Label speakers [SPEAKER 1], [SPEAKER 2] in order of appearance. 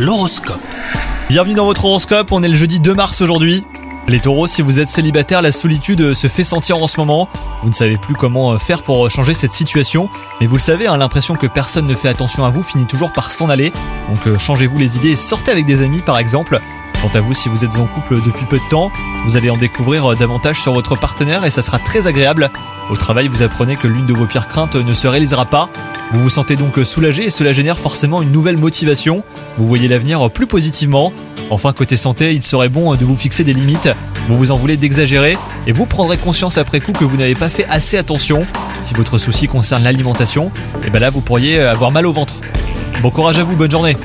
[SPEAKER 1] L'horoscope.
[SPEAKER 2] Bienvenue dans votre horoscope, on est le jeudi 2 mars aujourd'hui. Les taureaux, si vous êtes célibataire, la solitude se fait sentir en ce moment. Vous ne savez plus comment faire pour changer cette situation. Mais vous le savez, hein, l'impression que personne ne fait attention à vous finit toujours par s'en aller. Donc euh, changez-vous les idées et sortez avec des amis par exemple. Quant à vous, si vous êtes en couple depuis peu de temps, vous allez en découvrir davantage sur votre partenaire et ça sera très agréable. Au travail, vous apprenez que l'une de vos pires craintes ne se réalisera pas. Vous vous sentez donc soulagé et cela génère forcément une nouvelle motivation. Vous voyez l'avenir plus positivement. Enfin, côté santé, il serait bon de vous fixer des limites. Vous vous en voulez d'exagérer et vous prendrez conscience après coup que vous n'avez pas fait assez attention. Si votre souci concerne l'alimentation, et eh ben là vous pourriez avoir mal au ventre. Bon courage à vous, bonne journée